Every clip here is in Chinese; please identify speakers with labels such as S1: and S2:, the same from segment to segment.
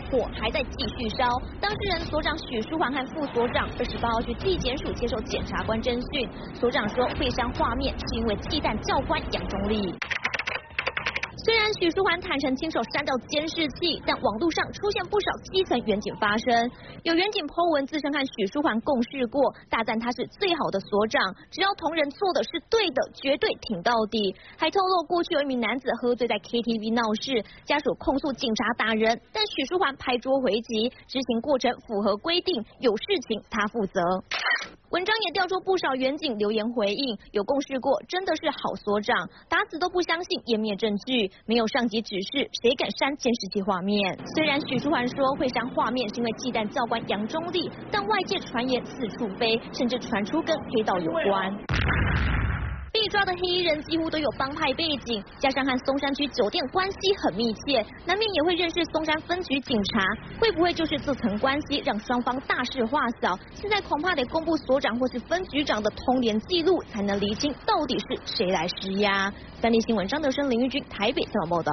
S1: 火还在继续烧。当事人所长许书桓和副所长二十八号去纪检署接受检察官侦讯，所长说会删画面是因为忌惮教官杨忠立。虽然许书桓坦诚亲手删掉监视器，但网络上出现不少基层远警发声。有远警 Po 文自称和许书桓共事过，大赞他是最好的所长，只要同仁做的是对的，绝对挺到底。还透露过去有一名男子喝醉在 KTV 闹事，家属控诉警察打人，但许书桓拍桌回击，执行过程符合规定，有事情他负责。文章也调出不少远景留言回应，有共识过，真的是好所长，打死都不相信湮灭证据，没有上级指示，谁敢删监视器画面？虽然许书桓说会删画面是因为忌惮教官杨忠立，但外界传言四处飞，甚至传出跟黑道有关。被抓的黑衣人几乎都有帮派背景，加上和松山区酒店关系很密切，难免也会认识松山分局警察。会不会就是这层关系让双方大事化小？现在恐怕得公布所长或是分局长的通联记录，才能厘清到底是谁来施压。三立新闻张德生、林玉君台北采访报道。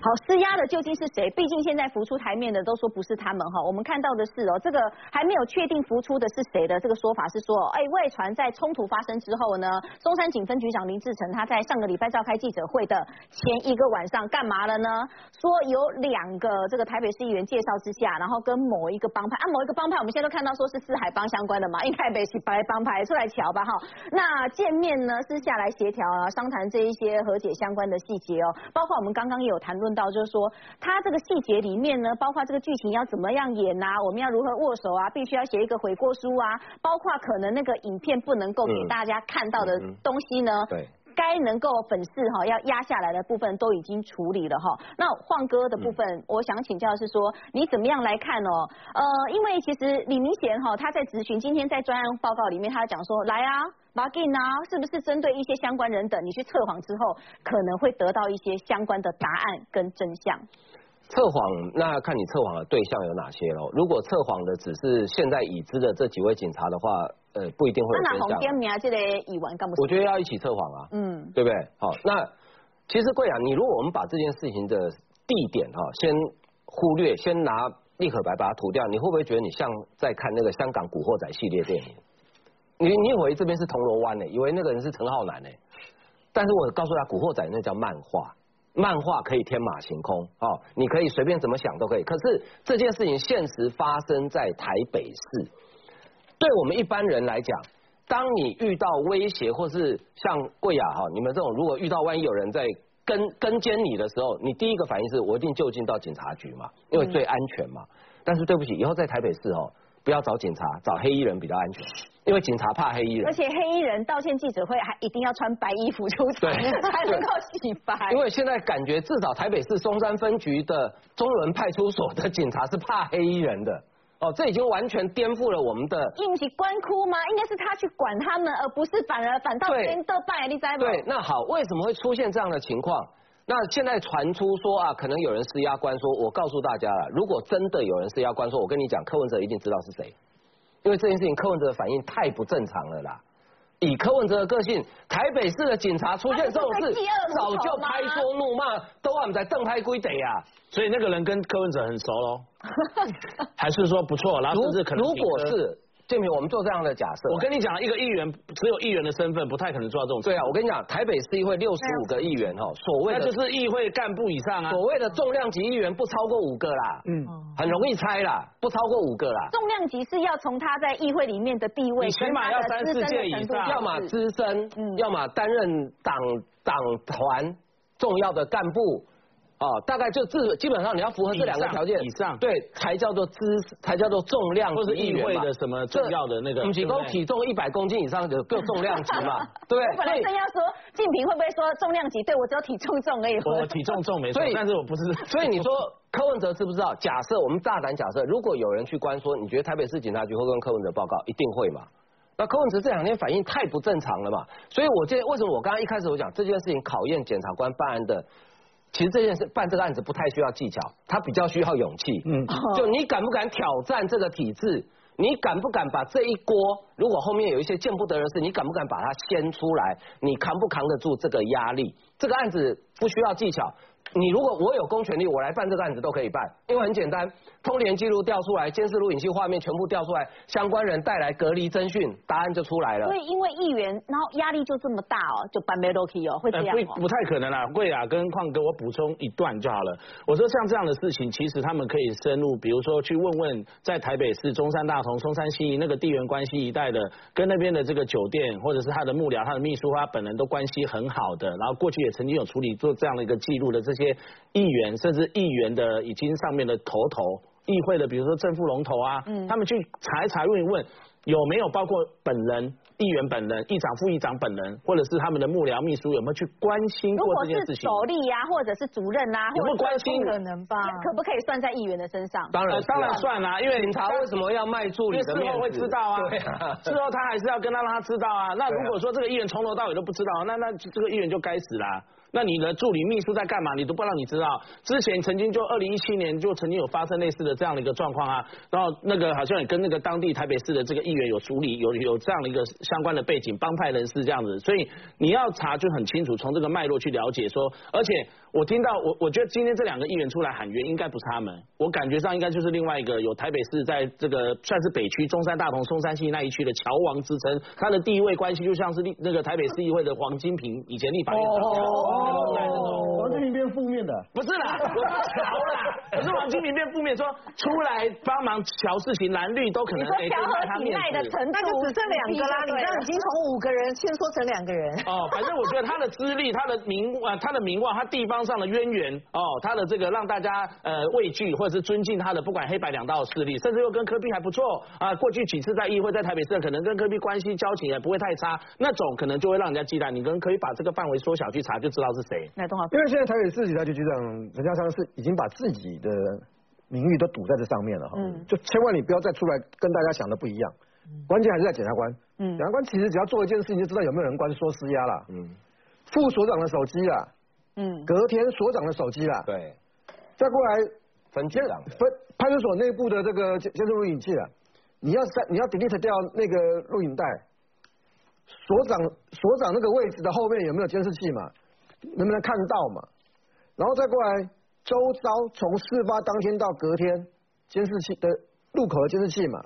S2: 好，施压的究竟是谁？毕竟现在浮出台面的都说不是他们哈。我们看到的是哦，这个还没有确定浮出的是谁的这个说法是说，哎，外传在冲突发生之后呢，松山警分局长林志成他在上个礼拜召开记者会的前一个晚上干嘛了呢？说有两个这个台北市议员介绍之下，然后跟某一个帮派啊，某一个帮派，我们现在都看到说是四海帮相关的嘛，因为台北是白帮派出来瞧吧哈。那见面呢是下来协调啊，商谈这一些和解相关的细节哦，包括我们刚刚也有谈论。到就是说，他这个细节里面呢，包括这个剧情要怎么样演啊，我们要如何握手啊，必须要写一个悔过书啊，包括可能那个影片不能够给大家看到的东西呢，
S3: 对，
S2: 该能够粉饰哈要压下来的部分都已经处理了哈。那晃哥的部分，我想请教是说，你怎么样来看哦？呃，因为其实李明贤哈他在咨询，今天在专案报告里面他讲说，来啊。马吉呢？是不是针对一些相关人等，你去测谎之后，可能会得到一些相关的答案跟真相？
S3: 测谎，那看你测谎的对象有哪些喽？如果测谎的只是现在已知的这几位警察的话，呃，不一定会有真相。
S2: 那红点名这个以完干不？
S3: 我觉得要一起测谎啊，嗯，对不对？好，那其实贵阳，你如果我们把这件事情的地点哈，先忽略，先拿立可白把它涂掉，你会不会觉得你像在看那个香港古惑仔系列电影？你你以为这边是铜锣湾呢？以为那个人是陈浩南呢？但是我告诉他，古惑仔那叫漫画，漫画可以天马行空哦，你可以随便怎么想都可以。可是这件事情现实发生在台北市，对我们一般人来讲，当你遇到威胁或是像贵雅哈，你们这种如果遇到万一有人在跟跟监你的时候，你第一个反应是我一定就近到警察局嘛，因为最安全嘛。但是对不起，以后在台北市哦。不要找警察，找黑衣人比较安全，因为警察怕黑衣人。
S2: 而且黑衣人道歉记者会还一定要穿白衣服出场，才能够洗白。
S3: 因为现在感觉至少台北市松山分局的中仑派出所的警察是怕黑衣人的。哦，这已经完全颠覆了我们的。
S2: 应急官哭吗？应该是他去管他们，而不是反而反倒跟斗败，你在吗？
S3: 对，那好，为什么会出现这样的情况？那现在传出说啊，可能有人施压官，说我告诉大家了，如果真的有人施压官，说我跟你讲，柯文哲一定知道是谁，因为这件事情柯文哲的反应太不正常了啦。以柯文哲的个性，台北市的警察出现这种事，早就拍桌怒骂，都我们在正拍归得呀。
S4: 所以那个人跟柯文哲很熟喽，还是说不错，然后甚至可能
S3: 如果是。建平，我们做这样的假设。
S4: 我跟你讲，一个议员只有议员的身份，不太可能做到这种。
S3: 对啊，我跟你讲，台北市议会六十五个议员哈，所谓
S4: 的就是议会干部以上啊。
S3: 所谓的重量级议员不超过五个啦，嗯，很容易猜啦，不超过五个啦。
S2: 重量级是要从他在议会里面的地位，你
S4: 起码要三四届以上，
S3: 要么资深，要么担任党党团重要的干部。哦，大概就这基本上你要符合这两个条件
S4: 以上，
S3: 对，才叫做资，才叫做重量
S4: 或是议会的什么重要的那个，
S3: 体重体重一百公斤以上的各重量级嘛，对。
S2: 我本来正要说，静平会不会说重量级？对我只有体重重而已。
S4: 我体重重没错，但是我不是。
S3: 所以你说 柯文哲知不知道？假设我们大胆假设，如果有人去关说，你觉得台北市警察局会跟柯文哲报告？一定会嘛？那柯文哲这两天反应太不正常了嘛？所以我这为什么我刚刚一开始我讲这件事情考验检察官办案的。其实这件事办这个案子不太需要技巧，他比较需要勇气。嗯，就你敢不敢挑战这个体制？你敢不敢把这一锅？如果后面有一些见不得人事，你敢不敢把它掀出来？你扛不扛得住这个压力？这个案子不需要技巧。你如果我有公权力，我来办这个案子都可以办，因为很简单，通联记录调出来，监视录影器画面全部调出来，相关人带来隔离侦讯，答案就出来了。
S2: 所以因为议员，然后压力就这么大哦，就办没 OK 哦，会这样
S4: 不不太可能啦。贵雅跟矿哥，我补充一段就好了。我说像这样的事情，其实他们可以深入，比如说去问问在台北市中山大同、松山西那个地缘关系一带的，跟那边的这个酒店或者是他的幕僚、他的秘书，他本人都关系很好的，然后过去也曾经有处理做这样的一个记录的这些议员。甚至议员的已经上面的头头，议会的比如说正副龙头啊，嗯他们去查一查问一问，有没有包括本人？议员本人、议长、副议长本人，或者是他们的幕僚、秘书，有没有去关心过这件事情？
S2: 如果是首例呀，或者是主任啊，
S4: 有没有关心？
S5: 可能吧？
S2: 可不可以算在议员的身上？
S3: 当然，
S4: 当然算啊，因为
S3: 警察为什么要卖助理的
S4: 事后会知道啊，事后他还是要跟他让他知道啊。那如果说这个议员从头到尾都不知道，那那这个议员就该死啦。那你的助理秘书在干嘛？你都不让你知道。之前曾经就二零一七年就曾经有发生类似的这样的一个状况啊，然后那个好像也跟那个当地台北市的这个议员有处理，有有这样的一个。相关的背景，帮派人士这样子，所以你要查就很清楚，从这个脉络去了解说，而且。我听到我我觉得今天这两个议员出来喊冤，应该不是他们，我感觉上应该就是另外一个有台北市在这个算是北区中山大同松山西那一区的桥王之称，他的地位关系就像是立那个台北市议会的黄金平，以前立法院长。
S6: 哦，黄金平变负面的？
S4: 不是啦，我桥啦，可是黄金平变负面，说出来帮忙桥事情，蓝绿都可能
S2: 给他面子。
S5: 那就只剩两个啦，你这样已经从五个人先说成两个人。
S4: 哦，反正我觉得他的资历、他的名啊、他的名望、他地方。上的渊源哦，他的这个让大家呃畏惧或者是尊敬他的，不管黑白两道势力，甚至又跟科比还不错啊。过去几次在议会，在台北市可能跟科比关系交情也不会太差，那种可能就会让人家忌惮。你跟可以把这个范围缩小去查，就知道是谁。
S2: 那东华，
S6: 因为现在台北市警察局局长陈家昌是已经把自己的名誉都赌在这上面了哈，嗯，就千万你不要再出来跟大家想的不一样。关键还是在检察官，嗯，检察官其实只要做一件事情，就知道有没有人关说施压了，嗯，副所长的手机啊。嗯，隔天所长的手机啦，
S3: 对，
S6: 再过来
S3: 分局长
S6: 分派出所内部的这个监监视录影器了，你要删你要 delete 掉那个录影带，所长所长那个位置的后面有没有监视器嘛？能不能看到嘛？然后再过来周遭从事发当天到隔天监视器的路口的监视器嘛？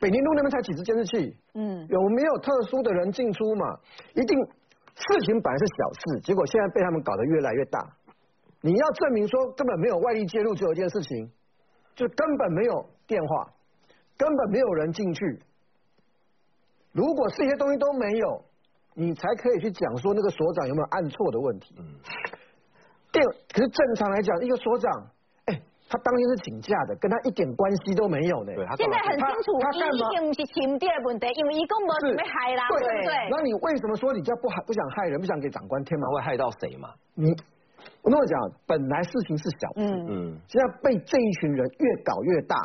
S6: 北宁路那边才几只监视器，嗯，有没有特殊的人进出嘛？一定。事情本来是小事，结果现在被他们搞得越来越大。你要证明说根本没有外力介入，只有一件事情，就根本没有电话，根本没有人进去。如果这些东西都没有，你才可以去讲说那个所长有没有按错的问题。电可是正常来讲，一个所长。他当天是请假的，跟他一点关系都没有呢。
S2: 现在很清楚，他一定不是亲爹问题，因为一共没准备害啦，对不对？
S6: 那你为什么说你叫不害不想害人，不想给长官添麻
S3: 会害到谁嘛？
S6: 你我跟我讲，本来事情是小事，嗯，现在被这一群人越搞越大，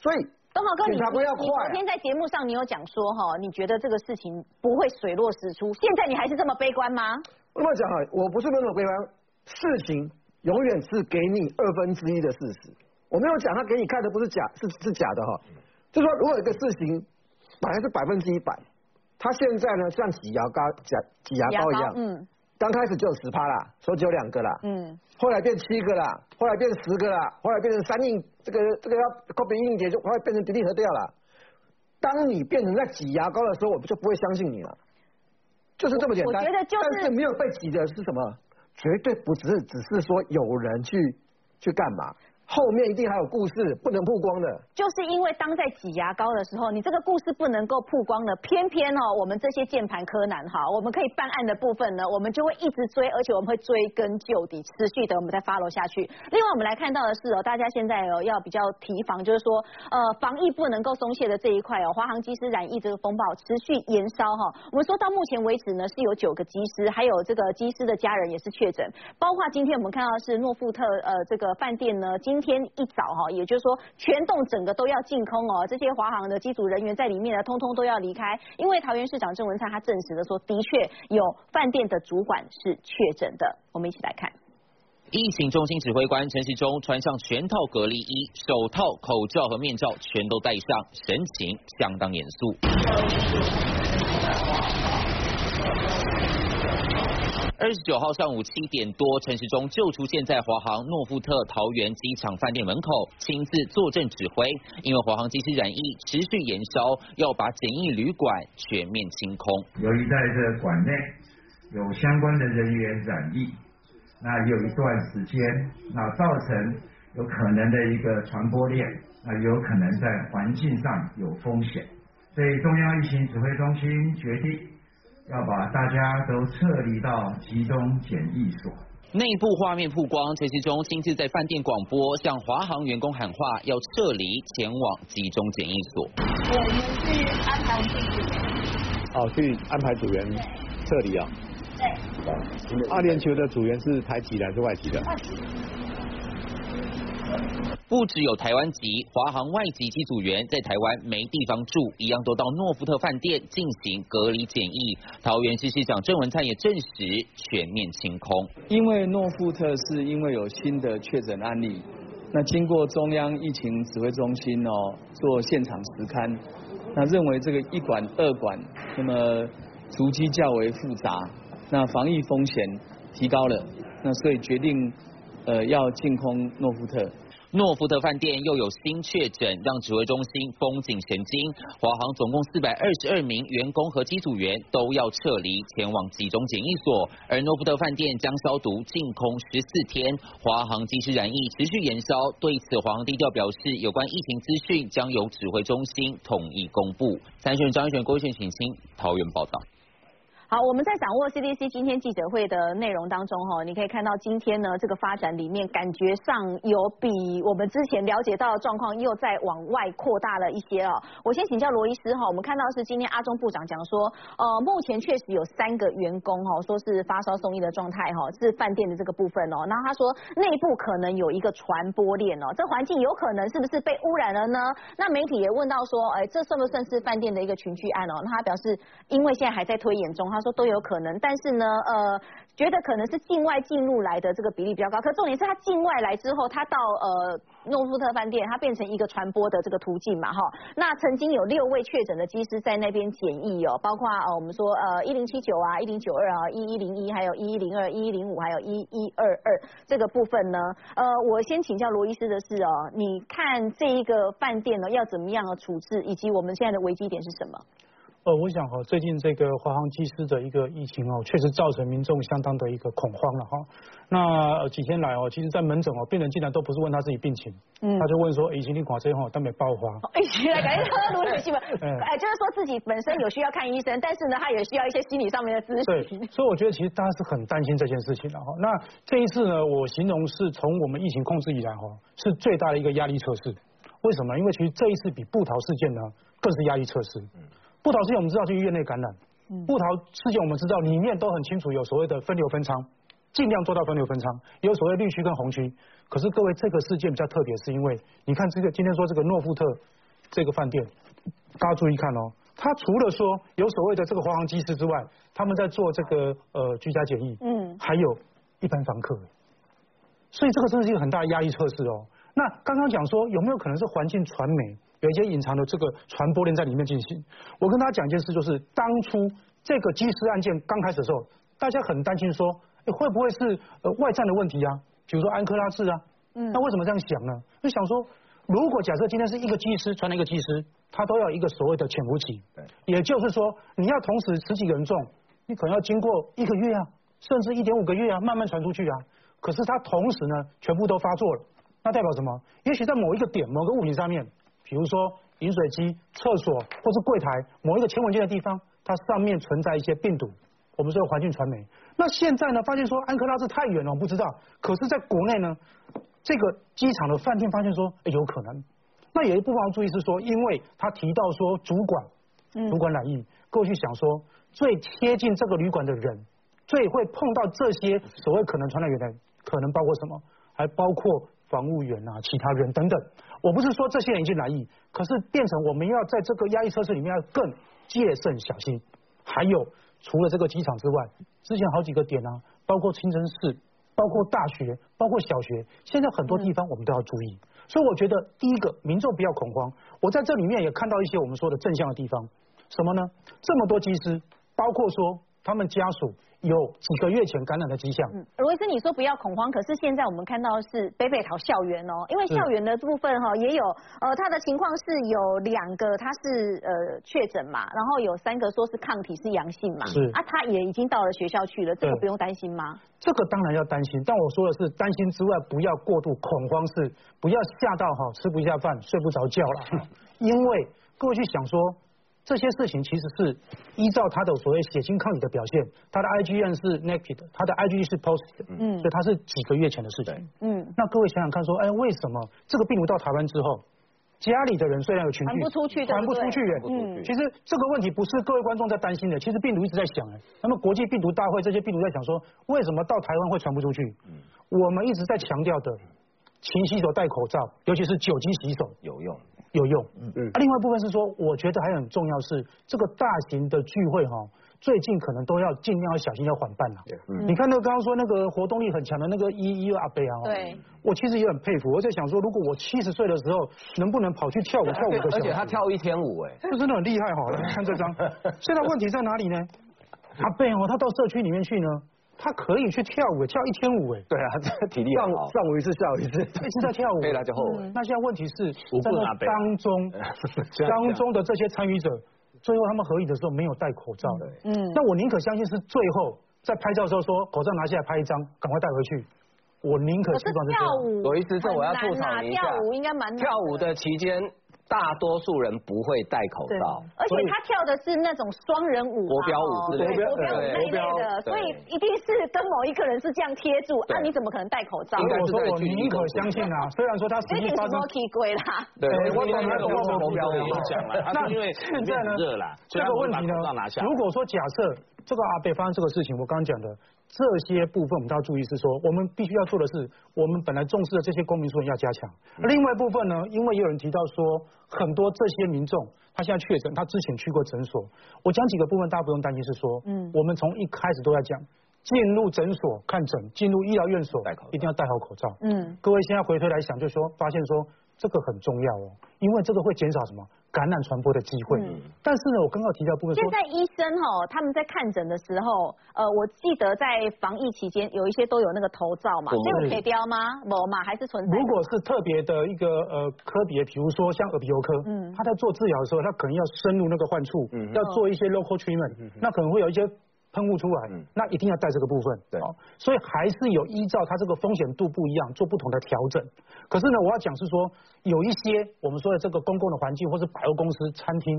S6: 所以
S2: 东豪哥，你
S6: 你
S2: 昨天在节目上你有讲说哈，你觉得这个事情不会水落石出，现在你还是这么悲观吗？
S6: 我跟我讲哈，我不是那么悲观，事情。永远是给你二分之一的事实，我没有讲他给你看的不是假，是是假的哈。就说如果一个事情本来是百分之一百，他现在呢像挤牙膏、挤挤牙膏一样，嗯，刚开始就有十趴啦，说只有两个啦，嗯，后来变七个啦，后来变十个啦，后来变成三硬，这个这个要 copy 硬碟就后来变成 delete 掉了。当你变成在挤牙膏的时候，我们就不会相信你了，就是这么简单。
S2: 我觉得就是，
S6: 但是没有被挤的是什么？绝对不只是只是说有人去去干嘛。后面一定还有故事不能曝光的，
S2: 就是因为当在挤牙膏的时候，你这个故事不能够曝光的，偏偏哦，我们这些键盘柯南哈，我们可以办案的部分呢，我们就会一直追，而且我们会追根究底，持续的我们再 follow 下去。另外，我们来看到的是哦，大家现在哦要比较提防，就是说呃防疫不能够松懈的这一块哦，华航机师染疫这个风暴持续延烧哈。我们说到目前为止呢，是有九个机师，还有这个机师的家人也是确诊，包括今天我们看到是诺富特呃这个饭店呢，今天一早哈，也就是说全栋整个都要净空哦，这些华航的机组人员在里面呢，通通都要离开，因为桃园市长郑文灿他证实了说，的确有饭店的主管是确诊的。我们一起来看，
S7: 疫情中心指挥官陈时中穿上全套隔离衣、手套、口罩和面罩，全都戴上，神情相当严肃。二十九号上午七点多，陈时中就出现在华航诺富特桃园机场饭店门口，亲自坐镇指挥。因为华航机师染疫持续延烧，要把检疫旅馆全面清空。
S8: 由于在这馆内有相关的人员染疫，那有一段时间，那造成有可能的一个传播链，那有可能在环境上有风险，所以中央疫情指挥中心决定。要把大家都撤离到集中检疫所。
S7: 内部画面曝光，陈时中亲自在饭店广播，向华航员工喊话，要撤离前往集中检疫所。
S5: 我们去安排组员。
S9: 哦，去安排组员撤离啊。
S5: 对。
S9: 二连球的组员是台籍还是外籍的？
S7: 不只有台湾籍，华航外籍机组员在台湾没地方住，一样都到诺富特饭店进行隔离检疫。桃园市市长郑文灿也证实全面清空。
S10: 因为诺富特是因为有新的确诊案例，那经过中央疫情指挥中心哦做现场实勘，那认为这个一管二管，那么足迹较为复杂，那防疫风险提高了，那所以决定呃要净空诺富特。
S7: 诺福特饭店又有新确诊，让指挥中心绷紧神经。华航总共四百二十二名员工和机组员都要撤离，前往集中检疫所。而诺福特饭店将消毒净空十四天。华航机师染疫持续延烧，对此华航低调表示，有关疫情资讯将由指挥中心统一公布。参选张一璇、郭选请听桃园报道。
S2: 好，我们在掌握 CDC 今天记者会的内容当中，哈，你可以看到今天呢这个发展里面，感觉上有比我们之前了解到的状况又在往外扩大了一些哦。我先请教罗医师哈，我们看到是今天阿中部长讲说，呃，目前确实有三个员工哈，说是发烧送医的状态哈，是饭店的这个部分哦。然后他说内部可能有一个传播链哦，这环境有可能是不是被污染了呢？那媒体也问到说，哎，这算不算是饭店的一个群聚案哦？那他表示，因为现在还在推演中，他。说都有可能，但是呢，呃，觉得可能是境外进入来的这个比例比较高。可重点是他境外来之后，他到呃诺富特饭店，他变成一个传播的这个途径嘛，哈。那曾经有六位确诊的机师在那边检疫哦，包括呃我们说呃一零七九啊、一零九二啊、一一零一，还有一一零二、一一零五，还有一一二二这个部分呢。呃，我先请教罗医师的是哦，你看这一个饭店呢要怎么样的处置，以及我们现在的危机点是什么？
S11: 呃，我想哈，最近这个华航机师的一个疫情哦，确实造成民众相当的一个恐慌了哈。那几天来哦，其实，在门诊哦，病人竟然都不是问他自己病情，嗯，他就问说，疫情你垮这哈，但没爆发。
S2: 疫情来感觉他如此基本，哎，就是说自己本身有需要看医生，但是呢，他也需要一些心理上面的咨询。
S11: 对，所以我觉得其实大家是很担心这件事情的哈。那这一次呢，我形容是从我们疫情控制以来哈，是最大的一个压力测试。为什么？因为其实这一次比布桃事件呢，更是压力测试。布桃事件我们知道是医院内感染，布桃事件我们知道里面都很清楚有所谓的分流分仓，尽量做到分流分仓，有所谓绿区跟红区。可是各位这个事件比较特别，是因为你看这个今天说这个诺富特这个饭店，大家注意看哦，他除了说有所谓的这个华航机师之外，他们在做这个呃居家检疫，嗯，还有一般房客，所以这个真的是一个很大的压力测试哦。那刚刚讲说有没有可能是环境传媒？有一些隐藏的这个传播链在里面进行。我跟大家讲一件事，就是当初这个机师案件刚开始的时候，大家很担心说，会不会是呃外战的问题啊？比如说安科拉治啊，嗯，那为什么这样想呢？就想说，如果假设今天是一个机师传了一个机师，他都要一个所谓的潜伏期，对，也就是说你要同时十几个人中，你可能要经过一个月啊，甚至一点五个月啊，慢慢传出去啊。可是他同时呢，全部都发作了，那代表什么？也许在某一个点、某个物品上面。比如说饮水机、厕所或是柜台某一个前文件的地方，它上面存在一些病毒，我们说环境传媒。那现在呢，发现说安克拉治太远了，我不知道。可是在国内呢，这个机场的饭店发现说有可能。那有一部分要注意是说，因为他提到说主管，主管染疫，过去想说最贴近这个旅馆的人，最会碰到这些所谓可能传染源的，可能包括什么？还包括。防务员啊，其他人等等，我不是说这些人已经来意，可是变成我们要在这个压力测试里面要更戒慎小心。还有除了这个机场之外，之前好几个点啊，包括清真寺，包括大学，包括小学，现在很多地方我们都要注意。所以我觉得第一个民众不要恐慌。我在这里面也看到一些我们说的正向的地方，什么呢？这么多机师，包括说他们家属有几个月前感染的迹象。
S2: 嗯，罗医师，你说不要恐慌，可是现在我们看到是北北桃校园哦，因为校园的部分哈也有，呃，他的情况是有两个他是呃确诊嘛，然后有三个说是抗体是阳性嘛，
S11: 是
S2: 啊，他也已经到了学校去了，这个不用担心吗？
S11: 这个当然要担心，但我说的是担心之外，不要过度恐慌，是不要吓到哈吃不下饭、睡不着觉了。因为各位去想说，这些事情其实是依照他的所谓血清抗体的表现，他的 IgM 是 negative，他的 IgG 是 positive，
S2: 嗯。
S11: 所以他是几个月前的事情。
S2: 嗯，
S11: 那各位想想看说，哎，为什么这个病毒到台湾之后，家里的人虽然有群聚，
S2: 传不出去
S11: 传不出去耶。
S2: 嗯。
S11: 其实这个问题不是各位观众在担心的，其实病毒一直在想哎，那么国际病毒大会这些病毒在想说，为什么到台湾会传不出去？我们一直在强调的，勤洗手、戴口罩，尤其是酒精洗手。
S3: 有用。
S11: 有用。嗯嗯。啊，另外一部分是说，我觉得还很重要是这个大型的聚会哈，最近可能都要尽量要小心，要缓办了。
S2: 嗯
S11: 你看那个刚刚说那个活动力很强的那个一一阿贝啊，
S2: 对，
S11: 我其实也很佩服。我在想说，如果我七十岁的时候能不能跑去跳舞跳舞个小时，
S3: 而且他跳一天舞哎，
S11: 这真的很厉害哈！来看这张，现在问题在哪里呢？阿贝哦，他到社区里面去呢，他可以去跳舞，跳一天舞哎，
S3: 对啊，这个体力好。
S12: 上午一次，下午一次。
S11: 一直在跳舞。
S3: 可以来就后。
S11: 那现在问题是，在那当中 当中的这些参与者，最后他们合影的时候没有戴口罩的。
S2: 嗯，
S11: 那我宁可相信是最后在拍照的时候说口罩拿下来拍一张，赶快带回去。我宁可
S2: 可是
S11: 希望是。
S2: 跳舞
S3: 罗医师，这我要吐槽一下。
S2: 跳舞应该蛮
S3: 跳舞的期间，大多数人不会戴口罩。
S2: 而且他跳的是那种双人舞嘛，
S3: 国标舞之类的
S2: 对国标舞
S3: 对
S2: 那一类的，所以一定是跟某一个人是这样贴住，
S3: 那
S2: 啊，你怎么可能戴口罩？
S3: 应该
S11: 我说我宁可相信啊，虽然说他实
S2: 一定是
S11: 际发生
S2: Monkey 龟啦。
S3: 对，我懂那种
S11: 我懂
S3: 是国标舞
S4: 影响了，那因为
S11: 现在呢
S4: 热啦，
S11: 这个问题呢如果说假设这个阿贝发生这个事情，我刚刚讲的这些部分，我们都要注意是说，我们必须要做的是，我们本来重视的这些公民素养要加强。
S3: 嗯
S11: 另外一部分呢，因为也有人提到说，很多这些民众他现在确诊，他之前去过诊所，我讲几个部分，大家不用担心，是说，
S2: 嗯
S11: 我们从一开始都在讲。进入诊所看诊，进入医疗院所
S3: 戴口罩，
S11: 一定要戴好口罩。
S2: 嗯，
S11: 各位现在回头来想，就说发现说这个很重要哦，因为这个会减少什么感染传播的机会。
S2: 嗯
S11: 但是呢，我刚刚提到部分
S2: 现，在医生哈，他们在看诊的时候，呃，我记得在防疫期间，有一些都有那个头罩嘛，
S3: 嗯
S2: 这个可以标吗？某嘛还是存在？
S11: 如果是特别的一个呃科别，比如说像耳鼻喉科，
S2: 嗯
S11: 他在做治疗的时候，他可能要深入那个患处，
S3: 嗯
S11: 要做一些 local treatment，、那可能会有一些喷雾出来，
S3: 嗯
S11: 那一定要带这个部分。
S3: 对
S11: 哦所以还是有依照它这个风险度不一样做不同的调整。可是呢，我要讲是说，有一些我们说的这个公共的环境或是百货公司、餐厅，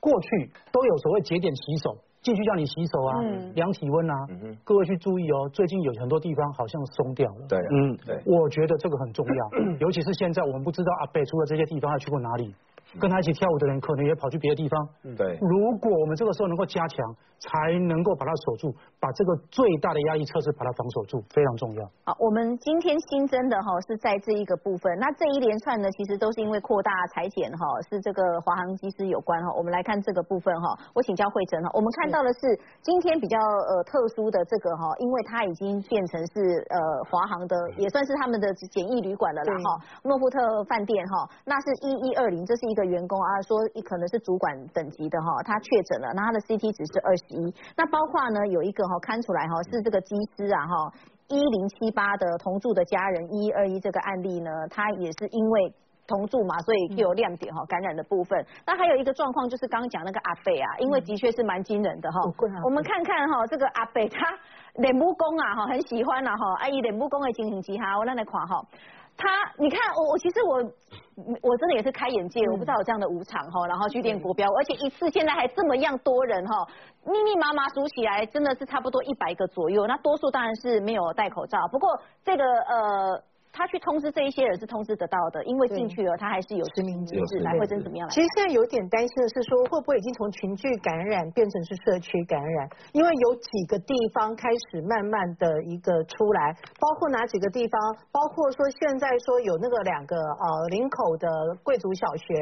S11: 过去都有所谓节点洗手。进去叫你洗手啊，
S2: 嗯
S11: 量体温啊，
S3: 嗯哼
S11: 各位去注意哦，最近有很多地方好像松掉了。
S3: 对，
S12: 嗯，
S3: 对，
S11: 我觉得这个很重要，尤其是现在我们不知道阿贝除了这些地方还去过哪里，跟他一起跳舞的人可能也跑去别的地方。
S3: 对，
S11: 如果我们这个时候能够加强，才能够把它守住，把这个最大的压力测试把它防守住，非常重要。
S2: 好，我们今天新增的哈是在这一个部分，那这一连串呢，其实都是因为扩大裁减哈，是这个华航机师有关哈。我们来看这个部分哈，我请教慧珍哈，我们看到的是今天比较呃特殊的这个哈，因为它已经变成是呃华航的，也算是他们的简易旅馆了啦哈，诺富特饭店哈，那是一一二零，这是一个员工啊，说可能是主管等级的哈，他确诊了，那他的 CT 值是二十一，那包括呢有一个哈看出来哈是这个机师啊哈。一零七八的同住的家人一二一这个案例呢，他也是因为。同住嘛，所以就有亮点哈，感染的部分。那还有一个状况就是刚刚讲那个阿贝啊，因为的确是蛮惊人的哈。我们看看哈，这个阿贝他脸部工啊哈，很喜欢啊哈，阿姨脸部工的情形之下，我让来看哈。他，你看我我其实我我真的也是开眼界，我不知道有这样的舞场哈，然后去练国标，而且一次现在还这么样多人哈，密密麻麻数起来真的是差不多一百个左右，那多数当然是没有戴口罩，不过这个呃。他去通知这一些人是通知得到的，因为进去了他还是有实名制
S5: 制
S2: 来，或者怎么样来？
S5: 其实现在有点担心的是说，会不会已经从群聚感染变成是社区感染？因为有几个地方开始慢慢的一个出来，包括哪几个地方？包括说现在说有那个两个呃林口的贵族小学。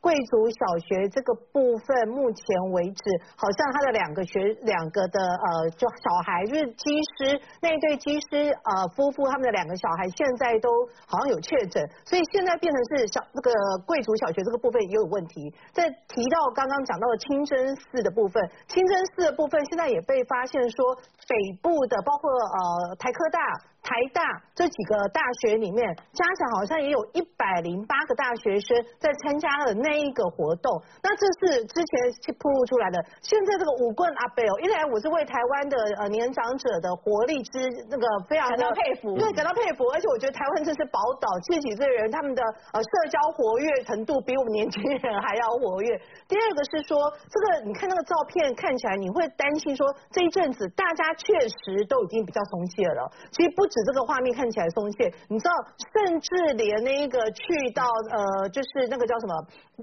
S5: 贵族小学这个部分，目前为止，好像他的两个学两个的呃，就小孩就是机师那一对机师呃夫妇，他们的两个小孩现在都好像有确诊，所以现在变成是小那个贵族小学这个部分也有问题。在提到刚刚讲到的清真寺的部分，清真寺的部分现在也被发现说，北部的包括呃台科大。台大这几个大学里面，加起来好像也有一百零八个大学生在参加了那一个活动。那这是之前去铺露出来的。现在这个五棍阿贝哦，一来我是为台湾的呃年长者的活力之那个非常
S2: 感到佩服，
S5: 对，感到佩服。而且我觉得台湾真是宝岛，七十几岁人他们的呃社交活跃程度比我们年轻人还要活跃。第二个是说，这个你看那个照片看起来，你会担心说这一阵子大家确实都已经比较松懈了。其实不。指这个画面看起来松懈，你知道，甚至连那个去到呃，就是那个叫什么，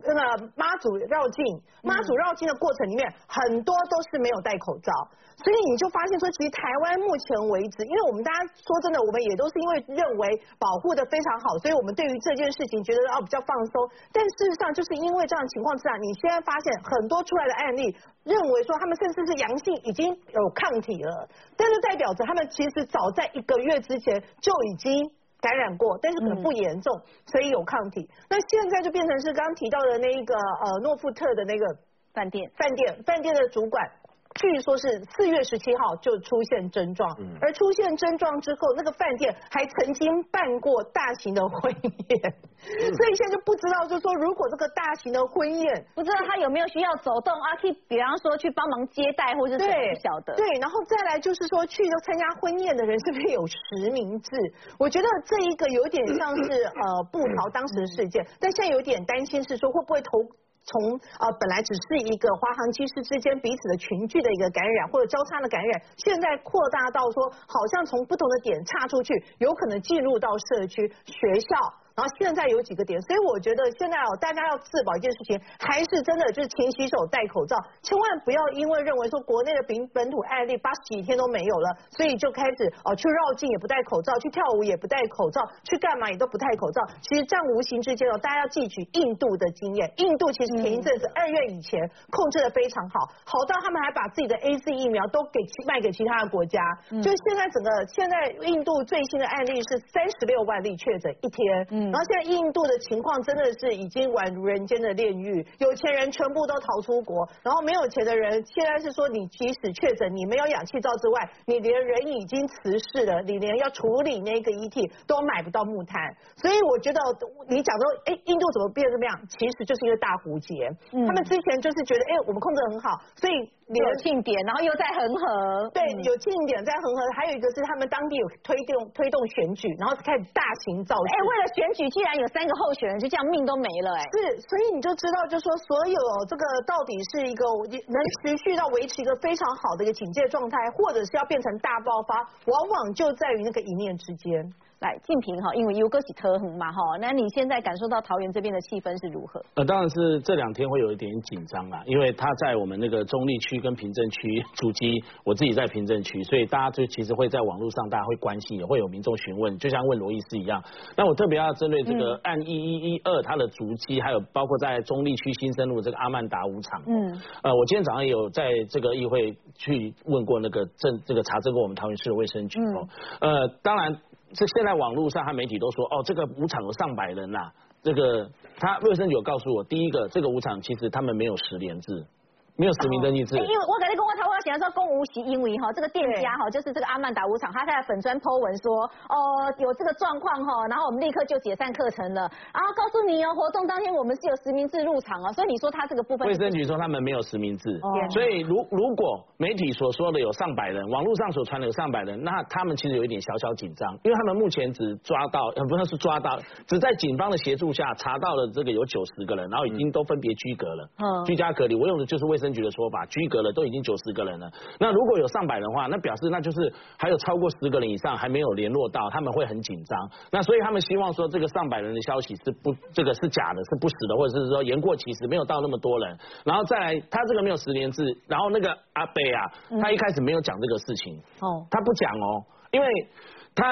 S5: 那个妈祖绕境，妈祖绕境的过程里面，很多都是没有戴口罩，所以你就发现说，其实台湾目前为止，因为我们大家说真的，我们也都是因为认为保护的非常好，所以我们对于这件事情觉得哦比较放松，但事实上就是因为这样情况之下，你现在发现很多出来的案例。认为说他们甚至是阳性已经有抗体了，但是代表着他们其实早在一个月之前就已经感染过，但是可能不严重，所以有抗体。那现在就变成是刚刚提到的那一个呃诺富特的那个
S2: 饭店，
S5: 饭店饭店的主管。据说是四月十七号就出现症状，而出现症状之后，那个饭店还曾经办过大型的婚宴，所以现在就不知道，就是说如果这个大型的婚宴，
S2: 不知道他有没有需要走动啊？可以比方说去帮忙接待，或者是不晓得。
S5: 对，然后再来就是说去参加婚宴的人是不是有实名制？我觉得这一个有点像是呃布逃当时的事件，但现在有点担心是说会不会投。从呃本来只是一个华航机师之间彼此的群聚的一个感染或者交叉的感染，现在扩大到说好像从不同的点岔出去，有可能进入到社区、学校。然后现在有几个点，所以我觉得现在哦，大家要自保一件事情，还是真的就是勤洗手、戴口罩，千万不要因为认为说国内的本本土案例八十几天都没有了，所以就开始哦去绕境也不戴口罩，去跳舞也不戴口罩，去干嘛也都不戴口罩。其实这样无形之间哦，大家要汲取印度的经验，印度其实前一阵子二月以前控制的非常好，好到他们还把自己的 A Z 疫苗都给卖给其他的国家。就现在整个现在印度最新的案例是三十六万例确诊一天。嗯。然后现在印度的情况真的是已经宛如人间的炼狱，有钱人全部都逃出国，然后没有钱的人现在是说，你即使确诊，你没有氧气罩之外，你连人已经辞世了，你连要处理那个遗体都买不到木炭。所以我觉得你讲说，哎，印度怎么变这么样？其实就是一个大胡结。他们之前就是觉得，哎，我们控制很好，所以。
S2: 有庆典，然后又在恒河，
S5: 对，有庆典在恒河，还有一个是他们当地有推动推动选举，然后开始大型造势。
S2: 哎，为了选举，既然有三个候选人就这样命都没了，哎。
S5: 是，所以你就知道，就说所有这个到底是一个能持续到维持一个非常好的一个警戒状态，或者是要变成大爆发，往往就在于那个一念之间。
S2: 来，静平哈，因为有个是特红嘛哈，那你现在感受到桃园这边的气氛是如何？
S4: 呃，当然是这两天会有一点紧张啦，因为他在我们那个中立区跟平镇区主机，我自己在平镇区，所以大家就其实会在网络上大家会关心，也会有民众询问，就像问罗伊斯一样。那我特别要针对这个案一一一二它的足迹，还有包括在中立区新生路这个阿曼达舞场，嗯，呃，我今天早上也有在这个议会去问过那个政这个查证过我们桃园市的卫生局哦，呃，当然。这现在网络上和媒体都说，哦，这个舞场有上百人呐。这个他卫生局有告诉我，第一个，这个舞场其实他们没有十连制。没有实名登记制。
S2: 因为我刚才跟我讨，我要想说公无锡，因为哈这个店家哈就是这个阿曼达舞场，他在粉砖 po 文说哦有这个状况哈，然后我们立刻就解散课程了，然后告诉你哦活动当天我们是有实名制入场哦，所以你说他这个部分。
S4: 卫生局说他们没有实名制，所以如如果媒体所说的有上百人，网络上所传的有上百人，那他们其实有一点小小紧张，因为他们目前只抓到，呃不能是抓到，只在警方的协助下查到了这个有九十个人，然后已经都分别居隔了，嗯，居家隔离，我用的就是卫生。分局的说法，居格了都已经九十个人了。那如果有上百人的话，那表示那就是还有超过十个人以上还没有联络到，他们会很紧张。那所以他们希望说这个上百人的消息是不这个是假的，是不实的，或者是说言过其实，没有到那么多人。然后再来，他这个没有十年制，然后那个阿贝啊，他一开始没有讲这个事情，哦，他不讲哦，因为他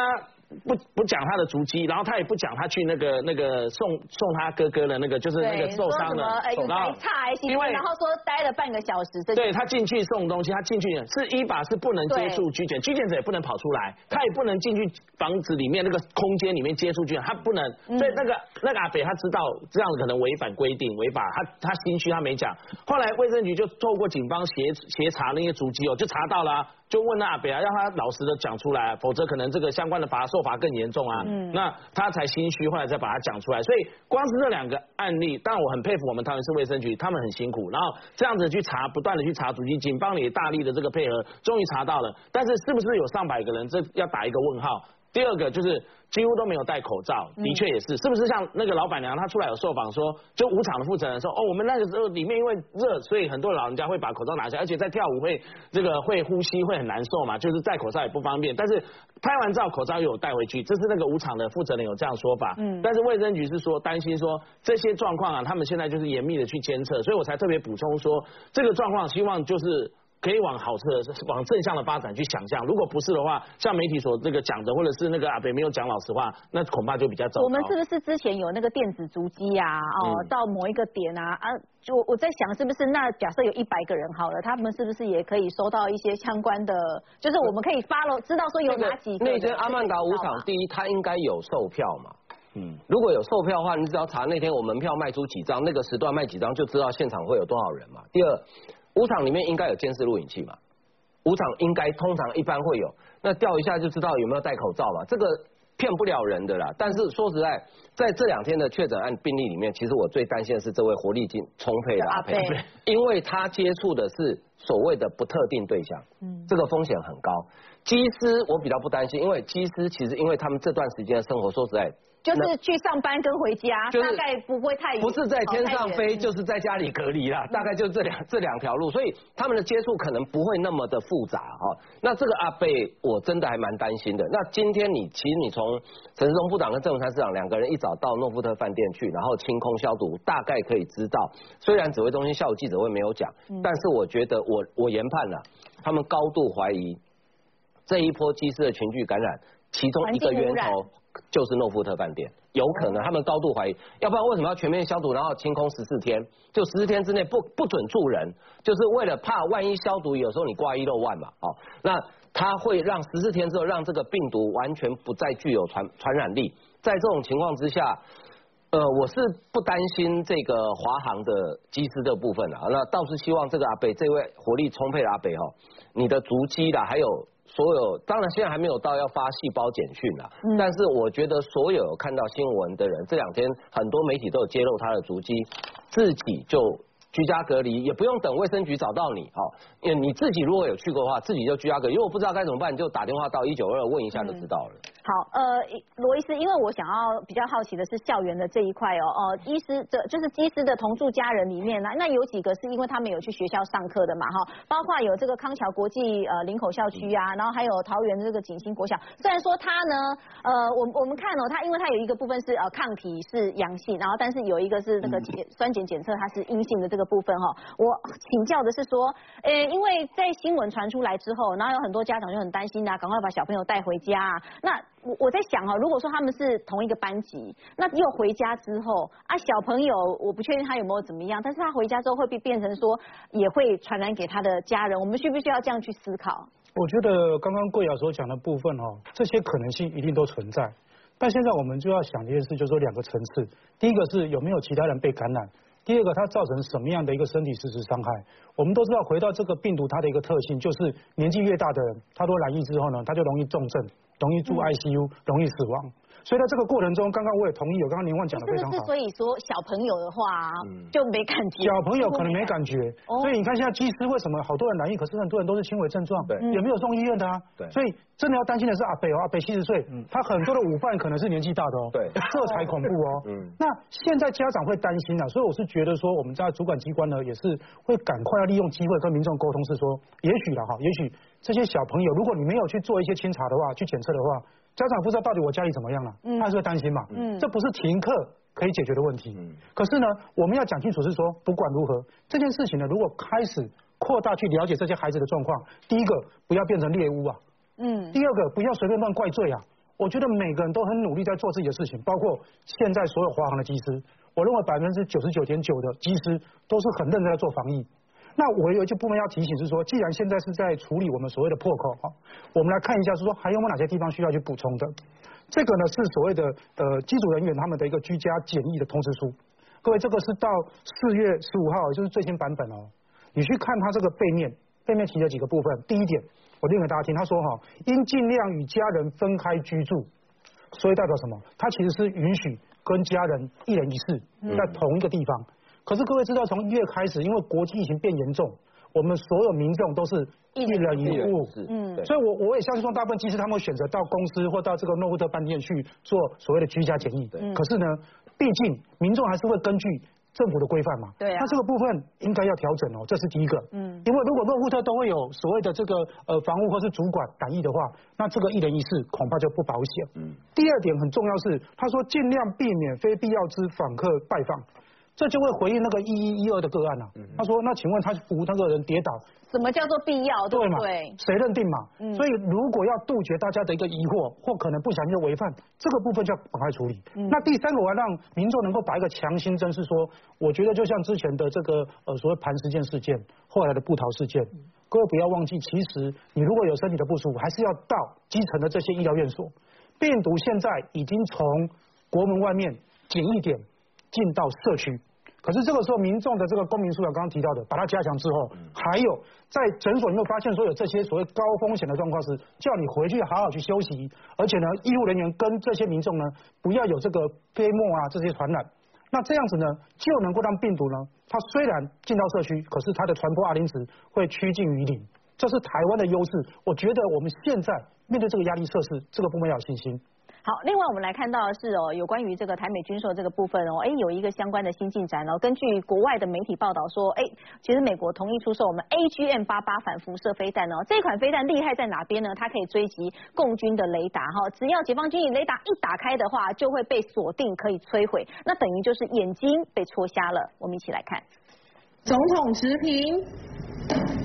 S4: 不不讲他的足迹，然后他也不讲他去那个那个送送他哥哥的那个就是那个受伤的，
S2: 然后因为然后说待了半个小时，
S4: 对他进去送东西，他进去是依法是不能接触拘检，拘检者也不能跑出来，他也不能进去房子里面那个空间里面接触拘检，他不能，所以那个那个阿北他知道这样子可能违反规定违法，他他心虚他没讲，后来卫生局就透过警方协协查那些足迹哦，就查到了。就问那阿北啊，让他老实的讲出来，否则可能这个相关的罚受罚更严重啊。嗯，那他才心虚，后来再把他讲出来。所以光是这两个案例，但我很佩服我们桃园市卫生局，他们很辛苦，然后这样子去查，不断的去查足迹，警方也大力的这个配合，终于查到了。但是是不是有上百个人，这要打一个问号。第二个就是几乎都没有戴口罩，的确也是，是不是像那个老板娘她出来有受访说，就舞场的负责人说，哦，我们那个时候里面因为热，所以很多老人家会把口罩拿下，而且在跳舞会这个会呼吸会很难受嘛，就是戴口罩也不方便。但是拍完照口罩又有带回去，这是那个舞场的负责人有这样说法。嗯，但是卫生局是说担心说这些状况啊，他们现在就是严密的去监测，所以我才特别补充说这个状况，希望就是。可以往好的、往正向的发展去想象。如果不是的话，像媒体所这个讲的，或者是那个阿北没有讲老实话，那恐怕就比较糟
S2: 我们是不是之前有那个电子足迹啊？哦，到某一个点啊啊，就我在想，是不是那假设有一百个人好了，他们是不是也可以收到一些相关的？就是我们可以发了，知道说有哪几个。
S3: 那天阿曼达舞场，第一，他应该有售票嘛？嗯，如果有售票的话，你只要查那天我门票卖出几张，那个时段卖几张，就知道现场会有多少人嘛。第二。舞场里面应该有监视录影器嘛？舞场应该通常一般会有，那调一下就知道有没有戴口罩嘛？这个骗不了人的啦。但是说实在，在这两天的确诊案病例里面，其实我最担心的是这位活力精充沛的阿佩，因为他接触的是所谓的不特定对象，嗯，这个风险很高。机师我比较不担心，因为机师其实因为他们这段时间的生活，说实在。
S2: 就是去上班跟回家，大概不会太
S3: 不是在天上飞，就是在家里隔离啦，大概就这两这两条路，所以他们的接触可能不会那么的复杂哈。那这个阿贝我真的还蛮担心的。那今天你其实你从陈世忠部长跟郑文灿市长两个人一早到诺富特饭店去，然后清空消毒，大概可以知道。虽然指挥中心下午记者会没有讲，但是我觉得我我研判了，他们高度怀疑这一波机师的群聚感染，其中一个源头。就是诺富特饭店，有可能他们高度怀疑，要不然为什么要全面消毒，然后清空十四天？就十四天之内不不准住人，就是为了怕万一消毒，有时候你挂一漏万嘛，哦，那它会让十四天之后让这个病毒完全不再具有传传染力，在这种情况之下，呃，我是不担心这个华航的机师的部分啊，那倒是希望这个阿北这位活力充沛的阿北哈，你的足迹啦，还有。所有当然现在还没有到要发细胞简讯啊，但是我觉得所有看到新闻的人，这两天很多媒体都有揭露他的足迹，自己就。居家隔离也不用等卫生局找到你，哈，因为你自己如果有去过的话，自己就居家隔离。如果不知道该怎么办，你就打电话到一九二问一下就知道了。
S2: 好，呃，罗医师，因为我想要比较好奇的是校园的这一块哦，哦，医师这就是机师的同住家人里面呢，那有几个是因为他们有去学校上课的嘛，哈，包括有这个康桥国际呃林口校区啊，然后还有桃园的这个景星国小，虽然说他呢，呃，我我们看哦，他因为他有一个部分是呃抗体是阳性，然后但是有一个是那个检酸碱检测它是阴性的这个。部分哈，我请教的是说，呃，因为在新闻传出来之后，然后有很多家长就很担心啊，赶快把小朋友带回家。那我我在想哈，如果说他们是同一个班级，那又回家之后啊，小朋友我不确定他有没有怎么样，但是他回家之后会变变成说也会传染给他的家人，我们需不需要这样去思考？
S11: 我觉得刚刚贵瑶所讲的部分哈，这些可能性一定都存在，但现在我们就要想一件事，就是说两个层次，第一个是有没有其他人被感染。第二个，它造成什么样的一个身体实质伤害？我们都知道，回到这个病毒，它的一个特性就是年纪越大的人，他都染疫之后呢，他就容易重症，容易住 ICU，容易死亡。所以在这个过程中，刚刚我也同意，有刚刚林焕讲的非常好。
S2: 所以说小朋友的话就没感觉。
S11: 小朋友可能没感觉，所以你看现在技师为什么好多人染疫，可是很多人都是轻微症状，
S3: 对，
S11: 也没有送医院的啊。
S3: 对。
S11: 所以真的要担心的是阿北哦，阿北七十岁，他很多的午饭可能是年纪大的哦。
S3: 对。
S11: 这才恐怖哦。嗯。那现在家长会担心啊，所以我是觉得说，我们家主管机关呢，也是会赶快要利用机会跟民众沟通，是说，也许了哈，也许这些小朋友，如果你没有去做一些清查的话，去检测的话。家长不知道到底我家里怎么样了，他是会担心嘛？嗯，这不是停课可以解决的问题。嗯，可是呢，我们要讲清楚是说，不管如何，这件事情呢，如果开始扩大去了解这些孩子的状况，第一个不要变成猎物啊。嗯。第二个不要随便乱怪罪啊。我觉得每个人都很努力在做自己的事情，包括现在所有华航的机师，我认为百分之九十九点九的机师都是很认真在做防疫。那我有一些部分要提醒是说，既然现在是在处理我们所谓的破口哈，我们来看一下是说还有没有哪些地方需要去补充的。这个呢是所谓的呃机组人员他们的一个居家检疫的通知书。各位，这个是到四月十五号，也就是最新版本哦。你去看它这个背面，背面提了几个部分。第一点，我念给大家听，他说哈，应尽量与家人分开居住，所以代表什么？它其实是允许跟家人一人一室在同一个地方。可是各位知道，从一月开始，因为国际疫情变严重，我们所有民众都是一人一户，嗯，所以我我也相信说，大部分其实他们会选择到公司或到这个诺富特饭店去做所谓的居家检疫。可是呢，毕竟民众还是会根据政府的规范嘛，
S2: 对啊，
S11: 那这个部分应该要调整哦，这是第一个，嗯，因为如果诺富特都会有所谓的这个呃房屋或是主管感疫的话，那这个一人一室恐怕就不保险。嗯，第二点很重要是，他说尽量避免非必要之访客拜访。这就会回应那个一一一二的个案呐。他说：“那请问他扶那个人跌倒，
S2: 什么叫做必要？对吗？
S11: 谁认定嘛？所以如果要杜绝大家的一个疑惑，或可能不小心的违犯，这个部分就要赶快处理。那第三个，我要让民众能够把一个强心针，是说，我觉得就像之前的这个呃所谓盘石件事件，后来的布桃事件，各位不要忘记，其实你如果有身体的不舒服，还是要到基层的这些医疗院所。病毒现在已经从国门外面检疫点。”进到社区，可是这个时候民众的这个公民素养，刚刚提到的，把它加强之后，还有在诊所有没有发现说有这些所谓高风险的状况是叫你回去好好去休息，而且呢，医护人员跟这些民众呢，不要有这个飞沫啊这些传染，那这样子呢，就能够让病毒呢，它虽然进到社区，可是它的传播二零值会趋近于零，这是台湾的优势。我觉得我们现在面对这个压力测试，这个部门要有信心。
S2: 好，另外我们来看到的是哦，有关于这个台美军售这个部分哦，哎，有一个相关的新进展哦。根据国外的媒体报道说，哎，其实美国同意出售我们 AGM 八八反辐射飞弹哦。这款飞弹厉害在哪边呢？它可以追击共军的雷达哈，只要解放军以雷达一打开的话，就会被锁定可以摧毁，那等于就是眼睛被戳瞎了。我们一起来看，
S5: 总统直评。